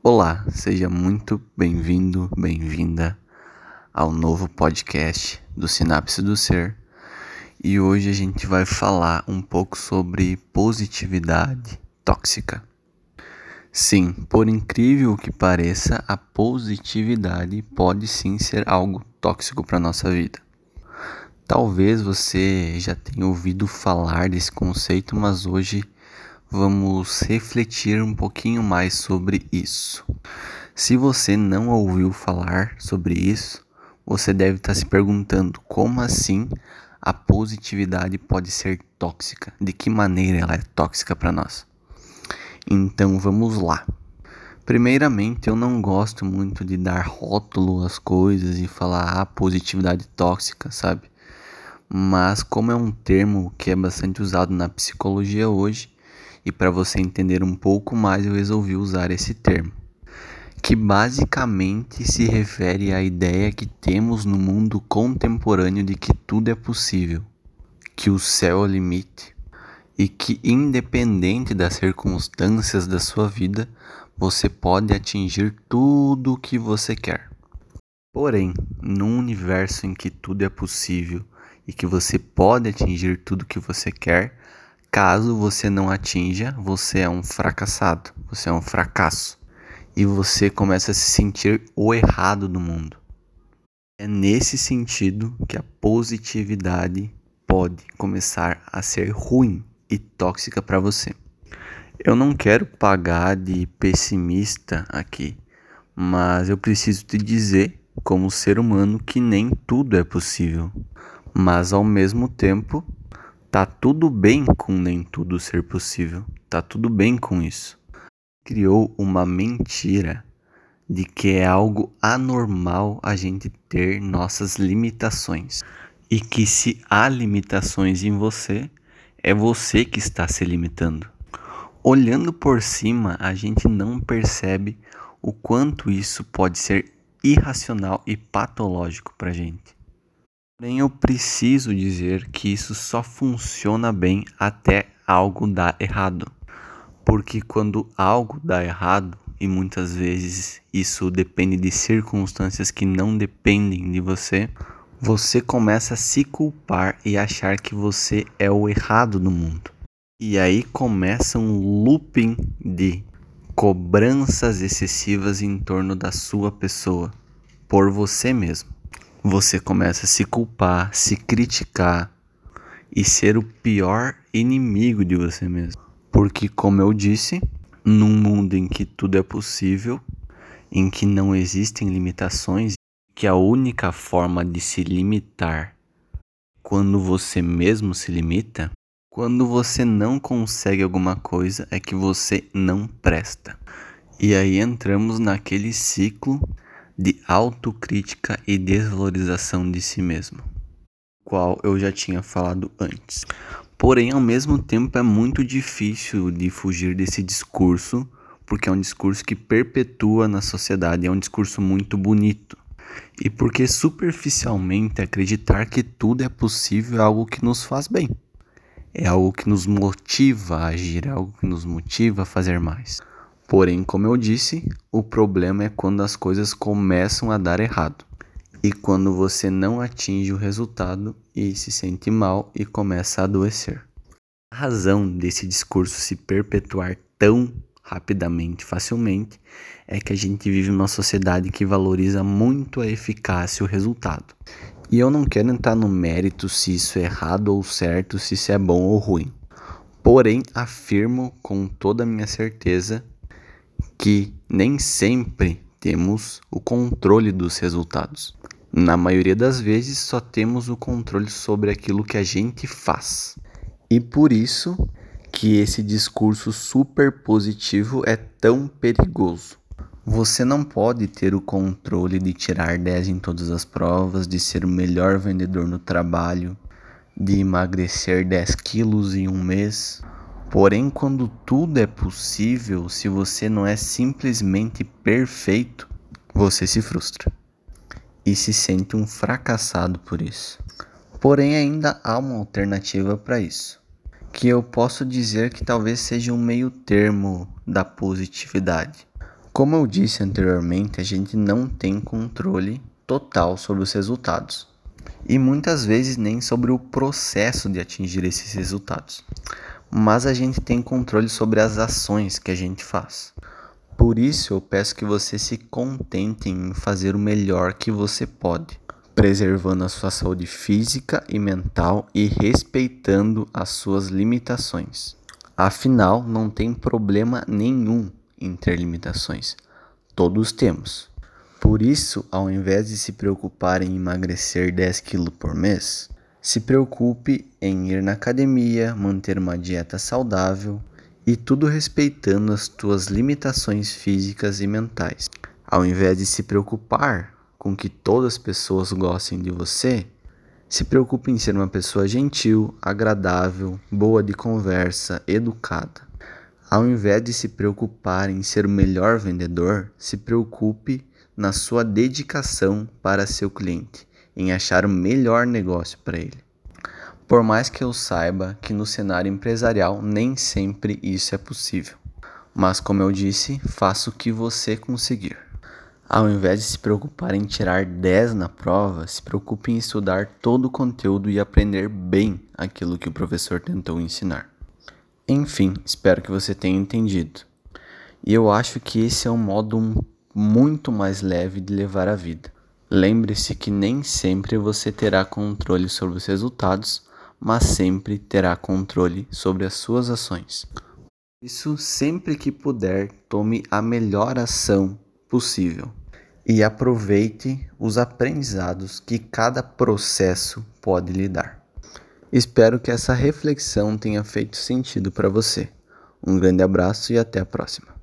Olá, seja muito bem-vindo, bem-vinda ao novo podcast do Sinapse do Ser. E hoje a gente vai falar um pouco sobre positividade tóxica. Sim, por incrível que pareça, a positividade pode sim ser algo tóxico para nossa vida. Talvez você já tenha ouvido falar desse conceito, mas hoje vamos refletir um pouquinho mais sobre isso. Se você não ouviu falar sobre isso, você deve estar se perguntando como assim a positividade pode ser tóxica? De que maneira ela é tóxica para nós? Então vamos lá. Primeiramente, eu não gosto muito de dar rótulo às coisas e falar ah, positividade tóxica, sabe? Mas como é um termo que é bastante usado na psicologia hoje, e para você entender um pouco mais, eu resolvi usar esse termo, que basicamente se refere à ideia que temos no mundo contemporâneo de que tudo é possível, que o céu é o limite e que, independente das circunstâncias da sua vida, você pode atingir tudo o que você quer. Porém, num universo em que tudo é possível e que você pode atingir tudo o que você quer, Caso você não atinja, você é um fracassado, você é um fracasso e você começa a se sentir o errado do mundo. É nesse sentido que a positividade pode começar a ser ruim e tóxica para você. Eu não quero pagar de pessimista aqui, mas eu preciso te dizer, como ser humano, que nem tudo é possível. Mas ao mesmo tempo, Tá tudo bem com nem tudo ser possível. Tá tudo bem com isso. Criou uma mentira de que é algo anormal a gente ter nossas limitações e que se há limitações em você, é você que está se limitando. Olhando por cima, a gente não percebe o quanto isso pode ser irracional e patológico para gente. Porém, eu preciso dizer que isso só funciona bem até algo dar errado. Porque quando algo dá errado, e muitas vezes isso depende de circunstâncias que não dependem de você, você começa a se culpar e achar que você é o errado no mundo. E aí começa um looping de cobranças excessivas em torno da sua pessoa, por você mesmo você começa a se culpar, se criticar e ser o pior inimigo de você mesmo. Porque, como eu disse, num mundo em que tudo é possível, em que não existem limitações, que a única forma de se limitar quando você mesmo se limita, quando você não consegue alguma coisa, é que você não presta. E aí entramos naquele ciclo de autocrítica e desvalorização de si mesmo, qual eu já tinha falado antes. Porém, ao mesmo tempo, é muito difícil de fugir desse discurso, porque é um discurso que perpetua na sociedade, é um discurso muito bonito. E porque superficialmente acreditar que tudo é possível é algo que nos faz bem. É algo que nos motiva a agir, é algo que nos motiva a fazer mais. Porém, como eu disse, o problema é quando as coisas começam a dar errado e quando você não atinge o resultado e se sente mal e começa a adoecer. A razão desse discurso se perpetuar tão rapidamente, facilmente, é que a gente vive numa sociedade que valoriza muito a eficácia e o resultado. E eu não quero entrar no mérito se isso é errado ou certo, se isso é bom ou ruim. Porém, afirmo com toda a minha certeza que nem sempre temos o controle dos resultados. Na maioria das vezes, só temos o controle sobre aquilo que a gente faz. E por isso que esse discurso super positivo é tão perigoso. Você não pode ter o controle de tirar 10 em todas as provas, de ser o melhor vendedor no trabalho, de emagrecer 10 quilos em um mês, Porém, quando tudo é possível, se você não é simplesmente perfeito, você se frustra e se sente um fracassado por isso. Porém, ainda há uma alternativa para isso, que eu posso dizer que talvez seja um meio termo da positividade. Como eu disse anteriormente, a gente não tem controle total sobre os resultados e muitas vezes nem sobre o processo de atingir esses resultados. Mas a gente tem controle sobre as ações que a gente faz. Por isso eu peço que você se contente em fazer o melhor que você pode, preservando a sua saúde física e mental e respeitando as suas limitações. Afinal, não tem problema nenhum em ter limitações. Todos temos. Por isso, ao invés de se preocupar em emagrecer 10 kg por mês, se preocupe em ir na academia, manter uma dieta saudável e tudo respeitando as tuas limitações físicas e mentais. Ao invés de se preocupar com que todas as pessoas gostem de você, se preocupe em ser uma pessoa gentil, agradável, boa de conversa, educada. Ao invés de se preocupar em ser o melhor vendedor, se preocupe na sua dedicação para seu cliente, em achar o melhor negócio para ele. Por mais que eu saiba que no cenário empresarial nem sempre isso é possível, mas como eu disse, faça o que você conseguir. Ao invés de se preocupar em tirar 10 na prova, se preocupe em estudar todo o conteúdo e aprender bem aquilo que o professor tentou ensinar. Enfim, espero que você tenha entendido. E eu acho que esse é um modo muito mais leve de levar a vida. Lembre-se que nem sempre você terá controle sobre os resultados, mas sempre terá controle sobre as suas ações. Isso sempre que puder, tome a melhor ação possível e aproveite os aprendizados que cada processo pode lhe dar. Espero que essa reflexão tenha feito sentido para você. Um grande abraço e até a próxima.